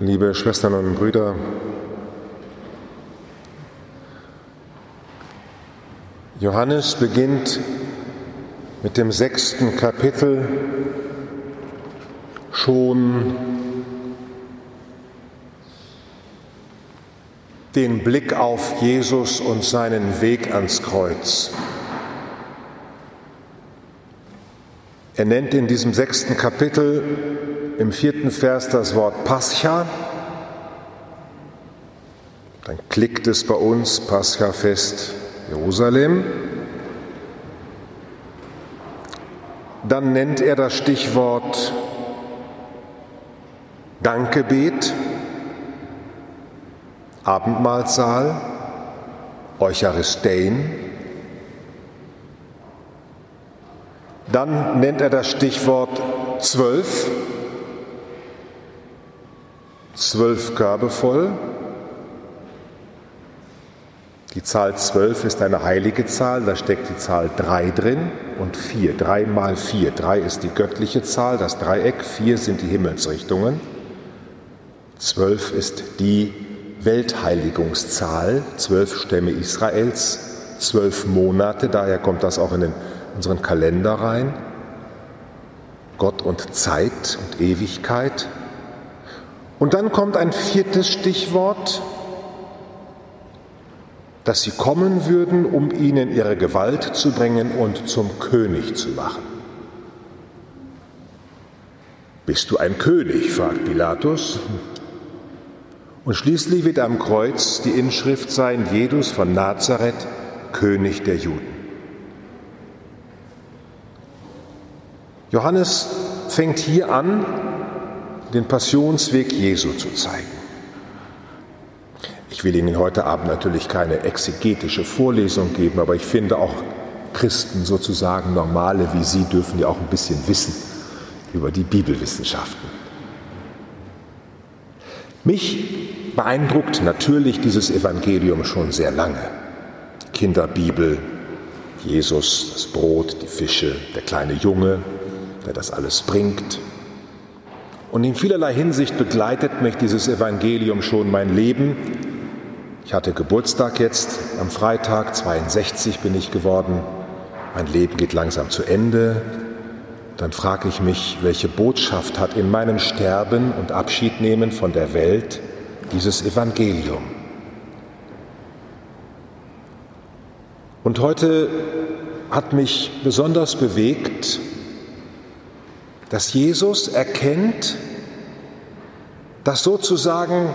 Liebe Schwestern und Brüder, Johannes beginnt mit dem sechsten Kapitel schon den Blick auf Jesus und seinen Weg ans Kreuz. Er nennt in diesem sechsten Kapitel im vierten Vers das Wort Pascha. Dann klickt es bei uns Pascha-Fest Jerusalem. Dann nennt er das Stichwort Dankgebet, Abendmahlsaal, Eucharistein. Dann nennt er das Stichwort zwölf, zwölf Körbe voll. Die Zahl 12 ist eine heilige Zahl, da steckt die Zahl 3 drin und 4. 3 mal 4. 3 ist die göttliche Zahl, das Dreieck, 4 sind die Himmelsrichtungen. 12 ist die Weltheiligungszahl, 12 Stämme Israels, 12 Monate, daher kommt das auch in den, unseren Kalender rein. Gott und Zeit und Ewigkeit. Und dann kommt ein viertes Stichwort, dass sie kommen würden, um ihnen ihre Gewalt zu bringen und zum König zu machen. Bist du ein König? fragt Pilatus. Und schließlich wird am Kreuz die Inschrift sein, Jesus von Nazareth, König der Juden. Johannes fängt hier an, den Passionsweg Jesu zu zeigen. Ich will Ihnen heute Abend natürlich keine exegetische Vorlesung geben, aber ich finde auch Christen sozusagen normale wie Sie dürfen ja auch ein bisschen wissen über die Bibelwissenschaften. Mich beeindruckt natürlich dieses Evangelium schon sehr lange. Kinderbibel, Jesus, das Brot, die Fische, der kleine Junge, der das alles bringt. Und in vielerlei Hinsicht begleitet mich dieses Evangelium schon mein Leben. Ich hatte Geburtstag jetzt am Freitag, 62 bin ich geworden. Mein Leben geht langsam zu Ende. Dann frage ich mich, welche Botschaft hat in meinem Sterben und Abschiednehmen von der Welt dieses Evangelium? Und heute hat mich besonders bewegt, dass Jesus erkennt, dass sozusagen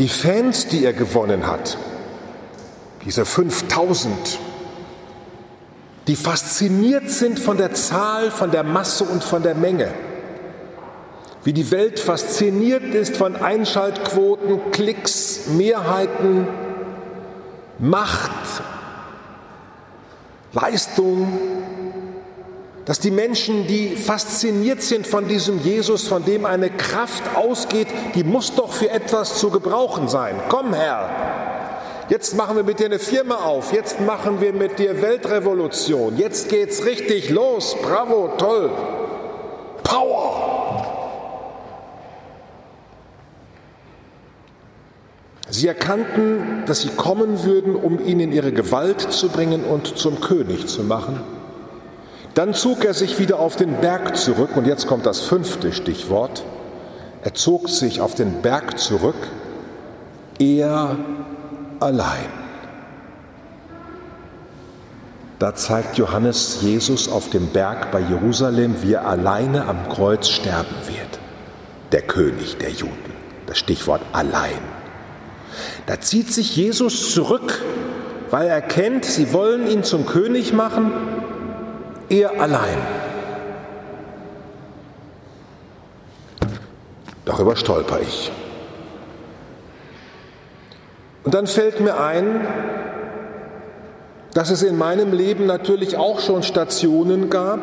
die Fans, die er gewonnen hat, diese 5000, die fasziniert sind von der Zahl, von der Masse und von der Menge. Wie die Welt fasziniert ist von Einschaltquoten, Klicks, Mehrheiten, Macht, Leistung, dass die Menschen, die fasziniert sind von diesem Jesus, von dem eine Kraft ausgeht, die muss doch für etwas zu gebrauchen sein. Komm, Herr, jetzt machen wir mit dir eine Firma auf, jetzt machen wir mit dir Weltrevolution, jetzt geht's richtig los, bravo, toll, Power. Sie erkannten, dass sie kommen würden, um ihn in ihre Gewalt zu bringen und zum König zu machen. Dann zog er sich wieder auf den Berg zurück und jetzt kommt das fünfte Stichwort. Er zog sich auf den Berg zurück, er allein. Da zeigt Johannes Jesus auf dem Berg bei Jerusalem, wie er alleine am Kreuz sterben wird. Der König der Juden. Das Stichwort allein. Da zieht sich Jesus zurück, weil er kennt, sie wollen ihn zum König machen er allein. Darüber stolper ich. Und dann fällt mir ein, dass es in meinem Leben natürlich auch schon Stationen gab,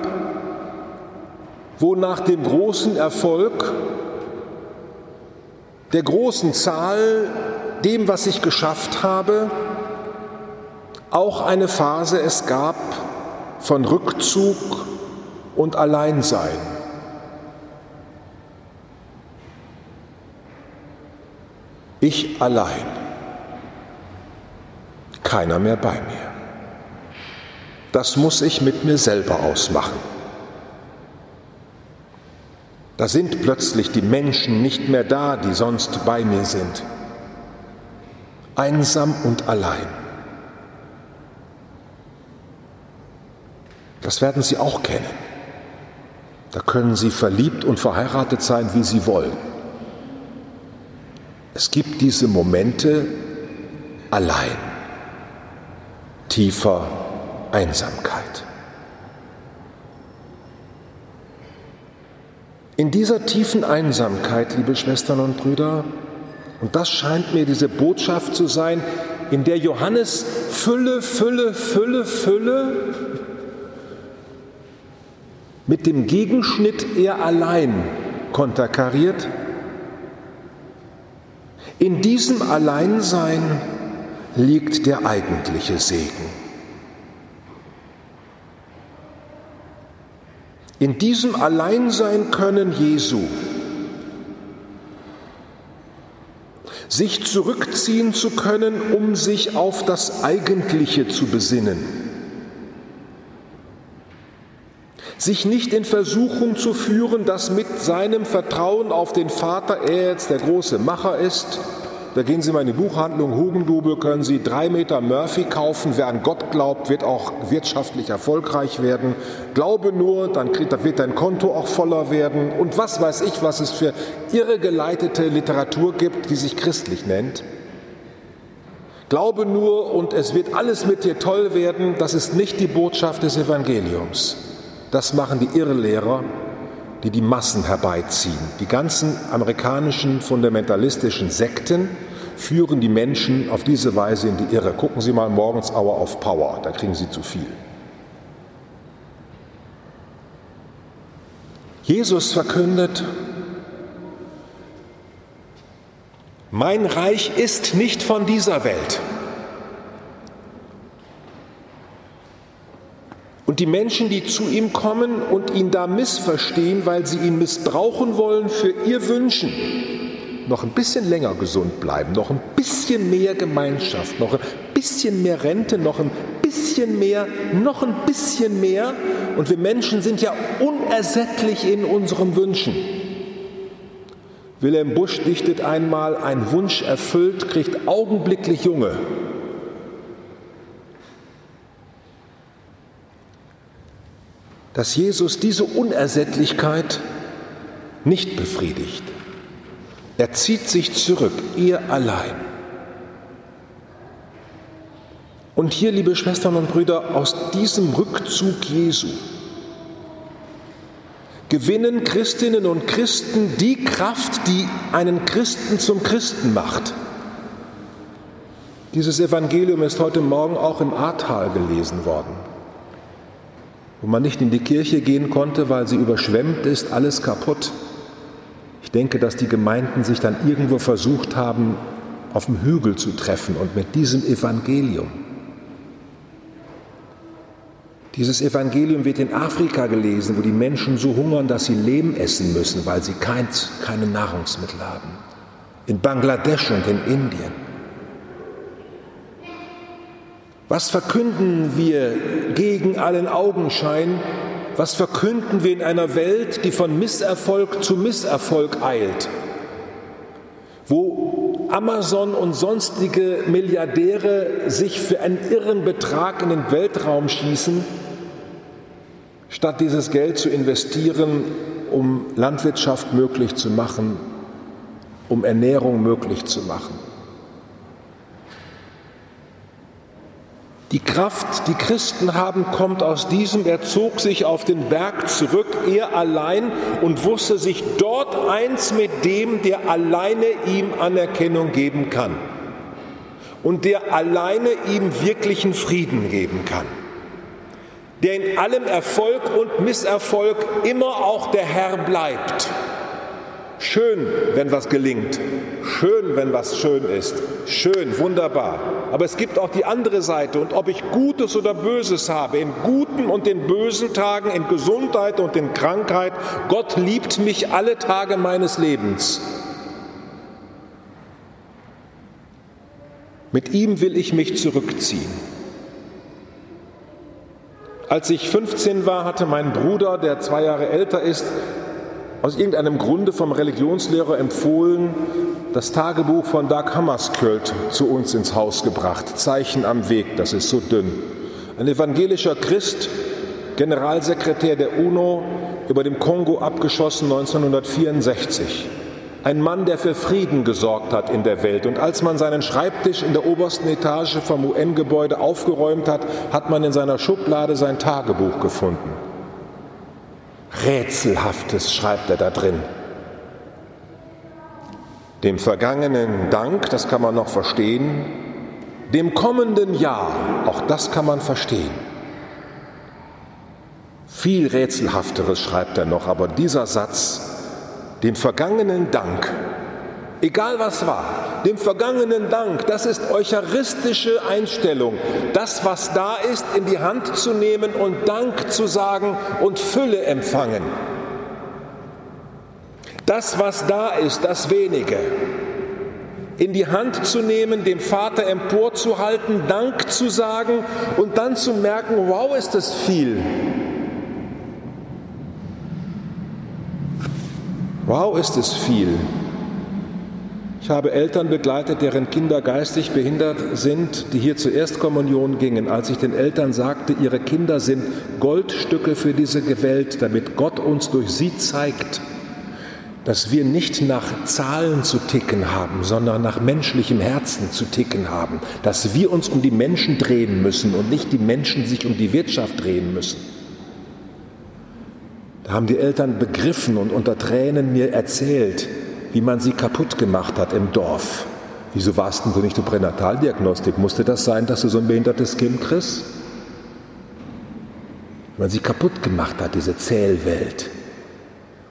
wo nach dem großen Erfolg, der großen Zahl, dem, was ich geschafft habe, auch eine Phase es gab, von Rückzug und Alleinsein. Ich allein. Keiner mehr bei mir. Das muss ich mit mir selber ausmachen. Da sind plötzlich die Menschen nicht mehr da, die sonst bei mir sind. Einsam und allein. Das werden Sie auch kennen. Da können Sie verliebt und verheiratet sein, wie Sie wollen. Es gibt diese Momente allein, tiefer Einsamkeit. In dieser tiefen Einsamkeit, liebe Schwestern und Brüder, und das scheint mir diese Botschaft zu sein, in der Johannes Fülle, Fülle, Fülle, Fülle mit dem Gegenschnitt er allein konterkariert. In diesem Alleinsein liegt der eigentliche Segen. In diesem Alleinsein können Jesu sich zurückziehen zu können, um sich auf das Eigentliche zu besinnen. Sich nicht in Versuchung zu führen, dass mit seinem Vertrauen auf den Vater er jetzt der große Macher ist, da gehen Sie mal in die Buchhandlung Hugendubel, können Sie drei Meter Murphy kaufen. Wer an Gott glaubt, wird auch wirtschaftlich erfolgreich werden. Glaube nur, dann wird dein Konto auch voller werden. Und was weiß ich, was es für irregeleitete Literatur gibt, die sich christlich nennt. Glaube nur und es wird alles mit dir toll werden. Das ist nicht die Botschaft des Evangeliums. Das machen die Irrlehrer die die Massen herbeiziehen. Die ganzen amerikanischen fundamentalistischen Sekten führen die Menschen auf diese Weise in die Irre. Gucken Sie mal morgens Hour of Power, da kriegen Sie zu viel. Jesus verkündet, mein Reich ist nicht von dieser Welt. Und die Menschen, die zu ihm kommen und ihn da missverstehen, weil sie ihn missbrauchen wollen für ihr Wünschen, noch ein bisschen länger gesund bleiben, noch ein bisschen mehr Gemeinschaft, noch ein bisschen mehr Rente, noch ein bisschen mehr, noch ein bisschen mehr. Und wir Menschen sind ja unersättlich in unseren Wünschen. Wilhelm Busch dichtet einmal, ein Wunsch erfüllt kriegt augenblicklich Junge. Dass Jesus diese Unersättlichkeit nicht befriedigt. Er zieht sich zurück, er allein. Und hier, liebe Schwestern und Brüder, aus diesem Rückzug Jesu gewinnen Christinnen und Christen die Kraft, die einen Christen zum Christen macht. Dieses Evangelium ist heute Morgen auch im Ahrtal gelesen worden wo man nicht in die Kirche gehen konnte, weil sie überschwemmt ist, alles kaputt. Ich denke, dass die Gemeinden sich dann irgendwo versucht haben, auf dem Hügel zu treffen und mit diesem Evangelium. Dieses Evangelium wird in Afrika gelesen, wo die Menschen so hungern, dass sie Lehm essen müssen, weil sie kein, keine Nahrungsmittel haben. In Bangladesch und in Indien. Was verkünden wir gegen allen Augenschein? Was verkünden wir in einer Welt, die von Misserfolg zu Misserfolg eilt? Wo Amazon und sonstige Milliardäre sich für einen irren Betrag in den Weltraum schießen, statt dieses Geld zu investieren, um Landwirtschaft möglich zu machen, um Ernährung möglich zu machen. Die Kraft, die Christen haben, kommt aus diesem. Er zog sich auf den Berg zurück, er allein, und wusste sich dort eins mit dem, der alleine ihm Anerkennung geben kann und der alleine ihm wirklichen Frieden geben kann, der in allem Erfolg und Misserfolg immer auch der Herr bleibt. Schön, wenn was gelingt. Schön, wenn was schön ist. Schön, wunderbar. Aber es gibt auch die andere Seite. Und ob ich Gutes oder Böses habe, in guten und in bösen Tagen, in Gesundheit und in Krankheit, Gott liebt mich alle Tage meines Lebens. Mit ihm will ich mich zurückziehen. Als ich 15 war, hatte mein Bruder, der zwei Jahre älter ist, aus irgendeinem Grunde vom Religionslehrer empfohlen, das Tagebuch von Dag Hammarskjöld zu uns ins Haus gebracht. Zeichen am Weg, das ist so dünn. Ein evangelischer Christ, Generalsekretär der UNO, über dem Kongo abgeschossen 1964. Ein Mann, der für Frieden gesorgt hat in der Welt. Und als man seinen Schreibtisch in der obersten Etage vom UN-Gebäude aufgeräumt hat, hat man in seiner Schublade sein Tagebuch gefunden. Rätselhaftes schreibt er da drin. Dem vergangenen Dank, das kann man noch verstehen. Dem kommenden Jahr, auch das kann man verstehen. Viel rätselhafteres schreibt er noch, aber dieser Satz, dem vergangenen Dank, egal was war, dem vergangenen Dank, das ist eucharistische Einstellung, das, was da ist, in die Hand zu nehmen und Dank zu sagen und Fülle empfangen. Das, was da ist, das wenige, in die Hand zu nehmen, dem Vater emporzuhalten, Dank zu sagen und dann zu merken, wow, ist das viel. Wow, ist es viel. Ich habe Eltern begleitet, deren Kinder geistig behindert sind, die hier zur Erstkommunion gingen. Als ich den Eltern sagte, ihre Kinder sind Goldstücke für diese Welt, damit Gott uns durch sie zeigt, dass wir nicht nach Zahlen zu ticken haben, sondern nach menschlichem Herzen zu ticken haben, dass wir uns um die Menschen drehen müssen und nicht die Menschen sich um die Wirtschaft drehen müssen. Da haben die Eltern begriffen und unter Tränen mir erzählt, wie man sie kaputt gemacht hat im Dorf. Wieso warst denn du nicht zur Pränataldiagnostik? Musste das sein, dass du so ein behindertes Kind kriegst? Wie man sie kaputt gemacht hat, diese Zählwelt.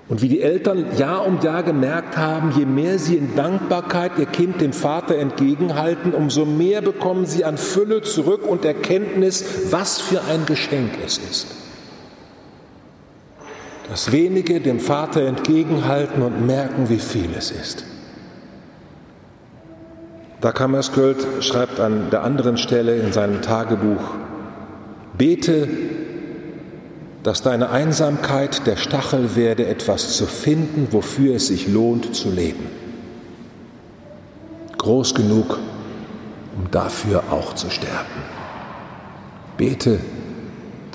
Und wie die Eltern Jahr um Jahr gemerkt haben, je mehr sie in Dankbarkeit ihr Kind dem Vater entgegenhalten, umso mehr bekommen sie an Fülle zurück und Erkenntnis, was für ein Geschenk es ist das wenige dem Vater entgegenhalten und merken, wie viel es ist. Dag Hammarskjöld schreibt an der anderen Stelle in seinem Tagebuch, bete, dass deine Einsamkeit der Stachel werde, etwas zu finden, wofür es sich lohnt zu leben. Groß genug, um dafür auch zu sterben. Bete,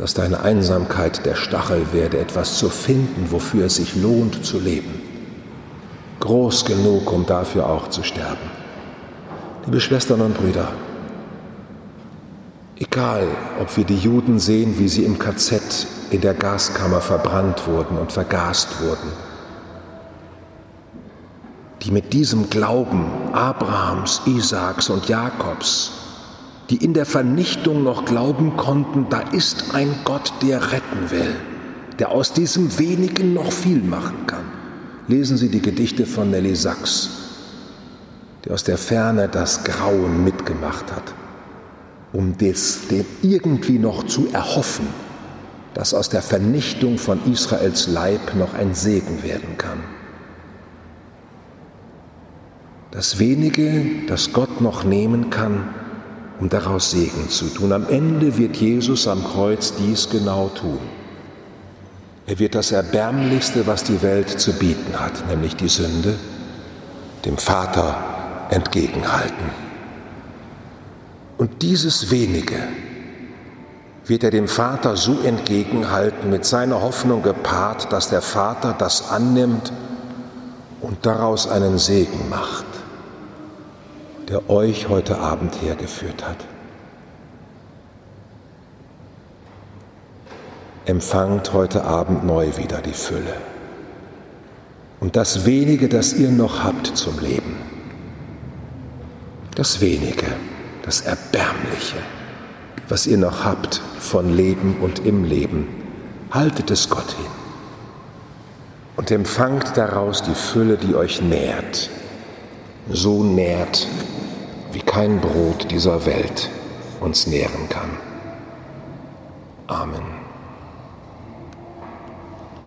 dass deine Einsamkeit der Stachel werde, etwas zu finden, wofür es sich lohnt zu leben. Groß genug, um dafür auch zu sterben. Liebe Schwestern und Brüder, egal ob wir die Juden sehen, wie sie im KZ in der Gaskammer verbrannt wurden und vergast wurden, die mit diesem Glauben Abrahams, Isaaks und Jakobs die in der Vernichtung noch glauben konnten, da ist ein Gott, der retten will, der aus diesem wenigen noch viel machen kann. Lesen Sie die Gedichte von Nelly Sachs, die aus der Ferne das Grauen mitgemacht hat, um das, dem irgendwie noch zu erhoffen, dass aus der Vernichtung von Israels Leib noch ein Segen werden kann. Das wenige, das Gott noch nehmen kann, um daraus Segen zu tun. Am Ende wird Jesus am Kreuz dies genau tun. Er wird das Erbärmlichste, was die Welt zu bieten hat, nämlich die Sünde, dem Vater entgegenhalten. Und dieses wenige wird er dem Vater so entgegenhalten, mit seiner Hoffnung gepaart, dass der Vater das annimmt und daraus einen Segen macht der euch heute Abend hergeführt hat. Empfangt heute Abend neu wieder die Fülle und das wenige, das ihr noch habt zum Leben. Das wenige, das Erbärmliche, was ihr noch habt von Leben und im Leben, haltet es Gott hin und empfangt daraus die Fülle, die euch nährt, so nährt, wie kein Brot dieser Welt uns nähren kann. Amen.